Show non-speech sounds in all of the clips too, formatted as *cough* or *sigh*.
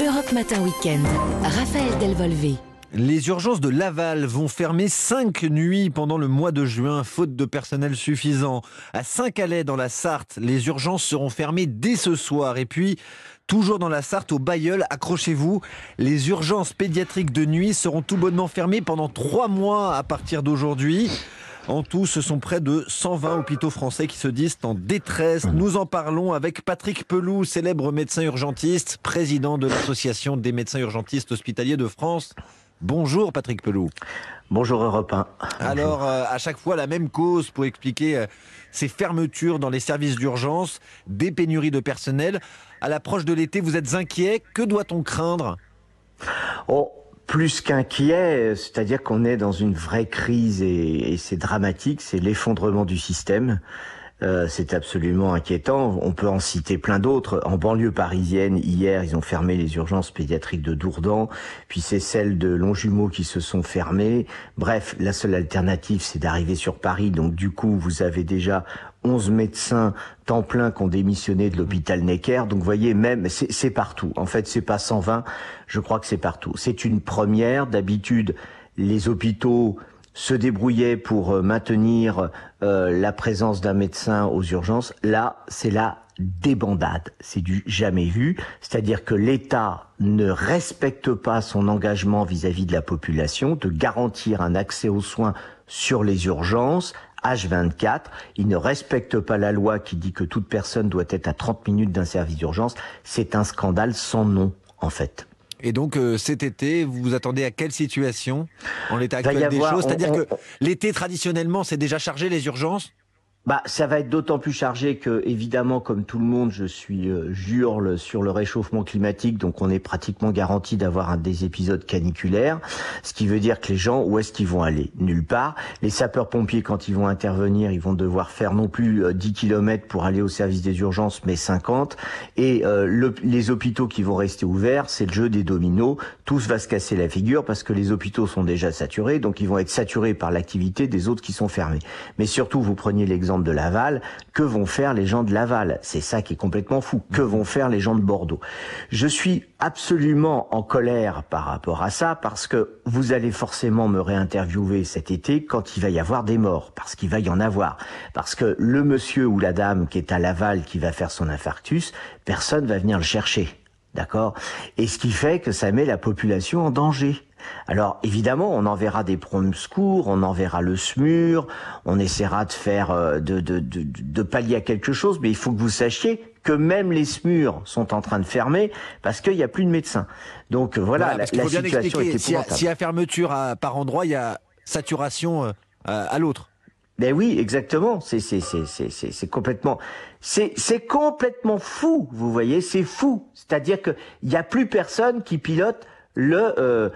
Europe Matin Weekend. Raphaël Delvolvé. Les urgences de Laval vont fermer cinq nuits pendant le mois de juin, faute de personnel suffisant. À Saint-Calais, dans la Sarthe, les urgences seront fermées dès ce soir. Et puis, toujours dans la Sarthe, au Bayeul, accrochez-vous, les urgences pédiatriques de nuit seront tout bonnement fermées pendant trois mois à partir d'aujourd'hui. En tout, ce sont près de 120 hôpitaux français qui se disent en détresse. Nous en parlons avec Patrick Peloux, célèbre médecin urgentiste, président de l'Association des médecins urgentistes hospitaliers de France. Bonjour Patrick Peloux. Bonjour Europe 1. Alors, euh, à chaque fois, la même cause pour expliquer euh, ces fermetures dans les services d'urgence, des pénuries de personnel. À l'approche de l'été, vous êtes inquiet. Que doit-on craindre? Oh, plus qu'inquiet, c'est-à-dire qu'on est dans une vraie crise et, et c'est dramatique, c'est l'effondrement du système. Euh, c'est absolument inquiétant. On peut en citer plein d'autres. En banlieue parisienne, hier, ils ont fermé les urgences pédiatriques de Dourdan, puis c'est celles de Longjumeau qui se sont fermées. Bref, la seule alternative, c'est d'arriver sur Paris. Donc du coup, vous avez déjà 11 médecins temps plein qui ont démissionné de l'hôpital Necker. Donc vous voyez, même c'est partout. En fait, c'est pas 120. Je crois que c'est partout. C'est une première. D'habitude, les hôpitaux se débrouillaient pour euh, maintenir euh, la présence d'un médecin aux urgences. Là, c'est la débandade. C'est du jamais vu. C'est-à-dire que l'État ne respecte pas son engagement vis-à-vis -vis de la population de garantir un accès aux soins sur les urgences H24. Il ne respecte pas la loi qui dit que toute personne doit être à 30 minutes d'un service d'urgence. C'est un scandale sans nom, en fait. Et donc euh, cet été, vous vous attendez à quelle situation en l'état actuel des choses? C'est-à-dire que l'été traditionnellement, c'est déjà chargé les urgences? Bah, ça va être d'autant plus chargé que, évidemment, comme tout le monde, je suis euh, jurle sur le réchauffement climatique, donc on est pratiquement garanti d'avoir un des épisodes caniculaires, ce qui veut dire que les gens, où est-ce qu'ils vont aller? Nulle part. Les sapeurs-pompiers, quand ils vont intervenir, ils vont devoir faire non plus 10 euh, km pour aller au service des urgences, mais 50. Et euh, le, les hôpitaux qui vont rester ouverts, c'est le jeu des dominos. Tous va se casser la figure parce que les hôpitaux sont déjà saturés, donc ils vont être saturés par l'activité des autres qui sont fermés. Mais surtout, vous preniez l'exemple de Laval, que vont faire les gens de Laval? C'est ça qui est complètement fou. Que vont faire les gens de Bordeaux? Je suis absolument en colère par rapport à ça parce que vous allez forcément me réinterviewer cet été quand il va y avoir des morts, parce qu'il va y en avoir. Parce que le monsieur ou la dame qui est à Laval qui va faire son infarctus, personne va venir le chercher. D'accord? Et ce qui fait que ça met la population en danger. Alors évidemment, on enverra des prom secours, on enverra le SMUR, on essaiera de faire euh, de, de, de, de, pallier à quelque chose, mais il faut que vous sachiez que même les SMUR sont en train de fermer parce qu'il n'y a plus de médecins. Donc voilà, la, situation est si S'il y a fermeture à, par endroit, il y a saturation euh, à l'autre. Ben oui, exactement. C'est c'est c'est c'est c'est complètement c'est c'est complètement fou. Vous voyez, c'est fou. C'est-à-dire que il y a plus personne qui pilote le euh,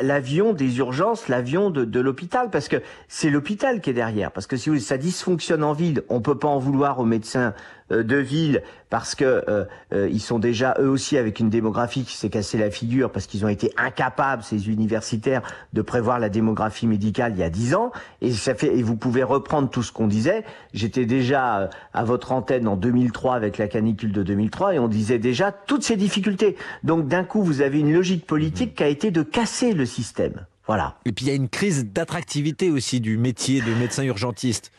l'avion des urgences, l'avion de, de l'hôpital, parce que c'est l'hôpital qui est derrière. Parce que si ça dysfonctionne en ville, on peut pas en vouloir aux médecins de ville parce que euh, euh, ils sont déjà eux aussi avec une démographie qui s'est cassée la figure parce qu'ils ont été incapables ces universitaires de prévoir la démographie médicale il y a dix ans et ça fait et vous pouvez reprendre tout ce qu'on disait. J'étais déjà à votre antenne en 2003 avec la canicule de 2003 et on disait déjà toutes ces difficultés. Donc d'un coup vous avez une logique politique qui a été de casser le système. Voilà. Et puis il y a une crise d'attractivité aussi du métier de médecin urgentiste.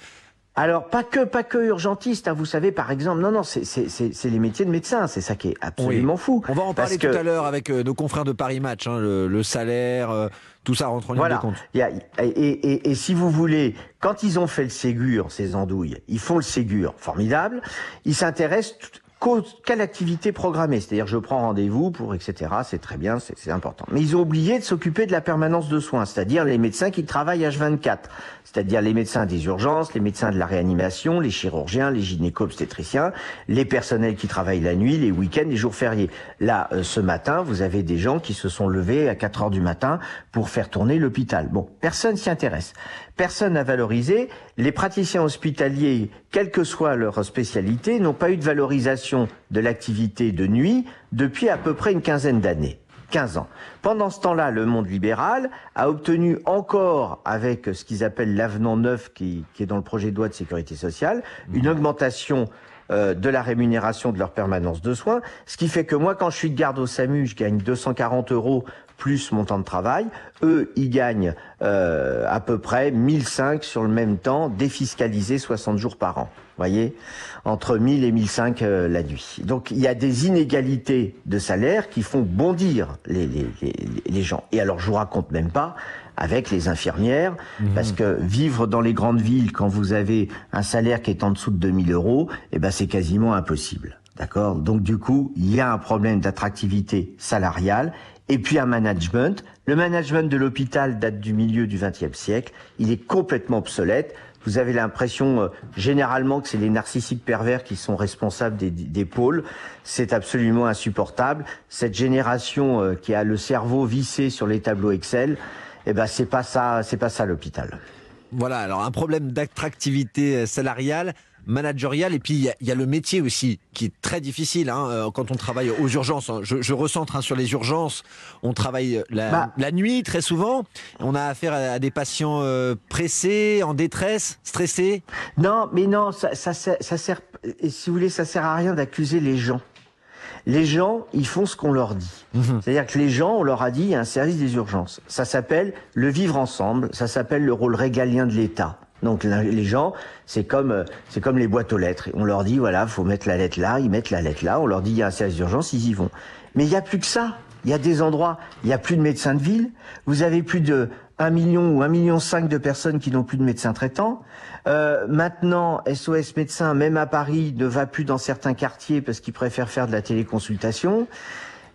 Alors pas que pas que urgentiste, hein, vous savez par exemple. Non non, c'est c'est les métiers de médecin, c'est ça qui est absolument fou. On va en parler tout à l'heure avec euh, nos confrères de Paris Match, hein, le, salaire, euh, tout ça rentre en ligne de compte. et, et, et, si vous voulez, quand ils ont fait le Ségur, ces andouilles, ils font le Ségur, formidable. Ils s'intéressent quelle activité programmée C'est-à-dire, je prends rendez-vous pour, etc. C'est très bien, c'est important. Mais ils ont oublié de s'occuper de la permanence de soins, c'est-à-dire les médecins qui travaillent H24, c'est-à-dire les médecins des urgences, les médecins de la réanimation, les chirurgiens, les gynéco-obstétriciens, les personnels qui travaillent la nuit, les week-ends, les jours fériés. Là, euh, ce matin, vous avez des gens qui se sont levés à 4 heures du matin pour faire tourner l'hôpital. Bon, personne s'y intéresse. Personne n'a valorisé. Les praticiens hospitaliers, quelle que soit leur spécialité, n'ont pas eu de valorisation de l'activité de nuit depuis à peu près une quinzaine d'années. 15 ans. Pendant ce temps-là, le monde libéral a obtenu encore, avec ce qu'ils appellent l'avenant neuf qui, qui, est dans le projet de loi de sécurité sociale, une augmentation euh, de la rémunération de leur permanence de soins. Ce qui fait que moi, quand je suis de garde au SAMU, je gagne 240 euros plus mon temps de travail. Eux, ils gagnent euh, à peu près 1005 sur le même temps, défiscalisé 60 jours par an. voyez? Entre 1000 et 1005 euh, la nuit. Donc il y a des inégalités de salaire qui font bondir les, les, les, les gens. Et alors je vous raconte même pas avec les infirmières, mmh. parce que vivre dans les grandes villes quand vous avez un salaire qui est en dessous de 2000 euros, eh ben c'est quasiment impossible. D'accord? Donc du coup, il y a un problème d'attractivité salariale et puis un management. Le management de l'hôpital date du milieu du XXe siècle. Il est complètement obsolète. Vous avez l'impression euh, généralement que c'est les narcissiques pervers qui sont responsables des, des pôles. C'est absolument insupportable. Cette génération euh, qui a le cerveau vissé sur les tableaux Excel, eh ben c'est pas ça, c'est pas ça l'hôpital. Voilà, alors un problème d'attractivité euh, salariale managériale et puis il y, y, a le métier aussi qui est très difficile hein, euh, quand on travaille aux urgences. Je, je recentre hein, sur les urgences. On travaille la, bah, la, nuit très souvent. On a affaire à, à des patients euh, pressés, en détresse, stressés. Non, mais non, ça, ça, ça, ça sert. Si vous voulez, ça sert à rien d'accuser les gens les gens, ils font ce qu'on leur dit. Mmh. C'est-à-dire que les gens, on leur a dit, il y a un service des urgences. Ça s'appelle le vivre ensemble, ça s'appelle le rôle régalien de l'État. Donc les gens, c'est comme c'est comme les boîtes aux lettres. On leur dit voilà, faut mettre la lettre là, ils mettent la lettre là. On leur dit il y a un service d'urgence, ils y vont. Mais il y a plus que ça. Il y a des endroits, il y a plus de médecins de ville. Vous avez plus de 1 million ou 1 million 5 de personnes qui n'ont plus de médecins traitants. Euh, maintenant, SOS médecins, même à Paris, ne va plus dans certains quartiers parce qu'ils préfèrent faire de la téléconsultation.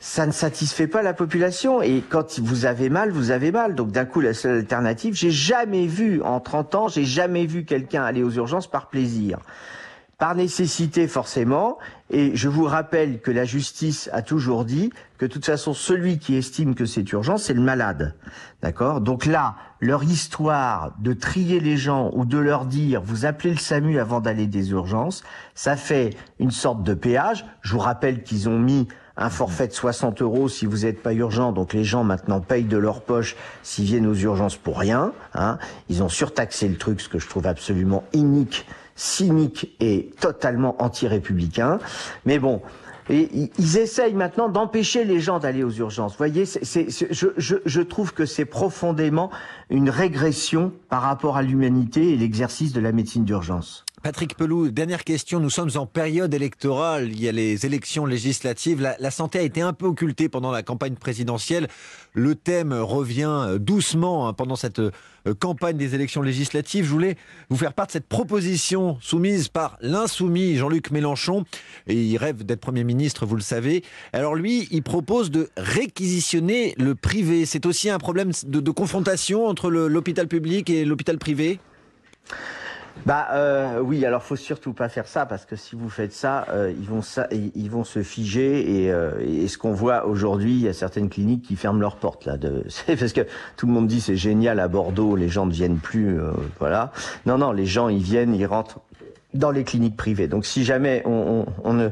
Ça ne satisfait pas la population et quand vous avez mal, vous avez mal. Donc d'un coup, la seule alternative, j'ai jamais vu en 30 ans, j'ai jamais vu quelqu'un aller aux urgences par plaisir par nécessité forcément, et je vous rappelle que la justice a toujours dit que de toute façon celui qui estime que c'est urgent, c'est le malade. D'accord? Donc là, leur histoire de trier les gens ou de leur dire vous appelez le SAMU avant d'aller des urgences, ça fait une sorte de péage. Je vous rappelle qu'ils ont mis un forfait de 60 euros si vous n'êtes pas urgent. Donc les gens maintenant payent de leur poche s'ils viennent aux urgences pour rien. Hein. Ils ont surtaxé le truc, ce que je trouve absolument inique cynique et totalement anti-républicain. Mais bon, ils essayent maintenant d'empêcher les gens d'aller aux urgences. Vous voyez, je, je, je, trouve que c'est profondément une régression par rapport à l'humanité et l'exercice de la médecine d'urgence. Patrick Pelou, dernière question. Nous sommes en période électorale. Il y a les élections législatives. La, santé a été un peu occultée pendant la campagne présidentielle. Le thème revient doucement hein, pendant cette euh, campagne des élections législatives. Je voulais vous faire part de cette proposition soumise par l'insoumis Jean-Luc Mélenchon. Il rêve d'être Premier ministre, vous le savez. Alors lui, il propose de réquisitionner le privé. C'est aussi un problème de confrontation entre l'hôpital public et l'hôpital privé? Bah euh, oui, alors faut surtout pas faire ça parce que si vous faites ça, euh, ils vont ça, ils vont se figer et, euh, et ce qu'on voit aujourd'hui, il y a certaines cliniques qui ferment leurs portes là. De, *laughs* parce que tout le monde dit c'est génial à Bordeaux, les gens ne viennent plus, euh, voilà. Non non, les gens ils viennent, ils rentrent dans les cliniques privées. Donc si jamais on, on, on ne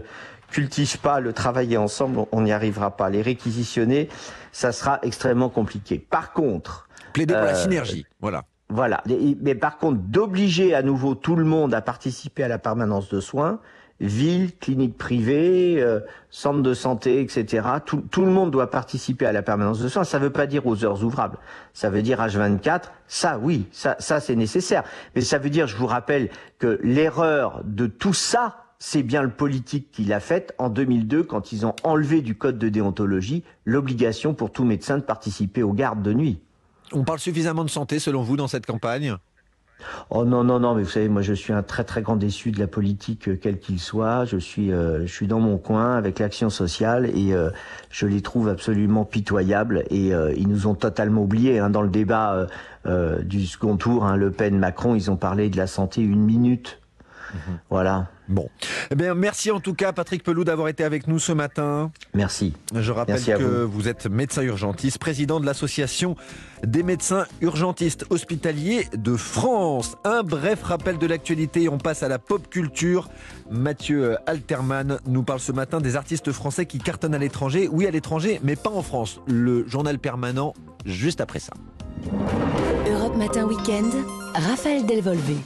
cultive pas le travailler ensemble, on n'y arrivera pas. Les réquisitionner, ça sera extrêmement compliqué. Par contre, plaider pour la synergie, voilà. Voilà. Mais par contre, d'obliger à nouveau tout le monde à participer à la permanence de soins, ville, clinique privée, euh, centre de santé, etc. Tout, le monde doit participer à la permanence de soins. Ça ne veut pas dire aux heures ouvrables. Ça veut dire H24. Ça, oui, ça, ça c'est nécessaire. Mais ça veut dire, je vous rappelle, que l'erreur de tout ça, c'est bien le politique qui l'a faite en 2002 quand ils ont enlevé du code de déontologie l'obligation pour tout médecin de participer aux gardes de nuit. On parle suffisamment de santé selon vous dans cette campagne? Oh non non non mais vous savez moi je suis un très très grand déçu de la politique euh, quel qu'il soit. Je suis euh, je suis dans mon coin avec l'action sociale et euh, je les trouve absolument pitoyables et ils nous ont totalement oubliés hein, dans le débat du second tour hein, Le Pen Macron ils ont parlé de la santé une minute mmh. voilà Bon. Eh bien, merci en tout cas, Patrick Pelou, d'avoir été avec nous ce matin. Merci. Je rappelle merci que vous. vous. êtes médecin urgentiste, président de l'association des médecins urgentistes hospitaliers de France. Un bref rappel de l'actualité. On passe à la pop culture. Mathieu Alterman nous parle ce matin des artistes français qui cartonnent à l'étranger. Oui, à l'étranger, mais pas en France. Le journal permanent, juste après ça. Europe Matin Week-end, Raphaël Delvolvé.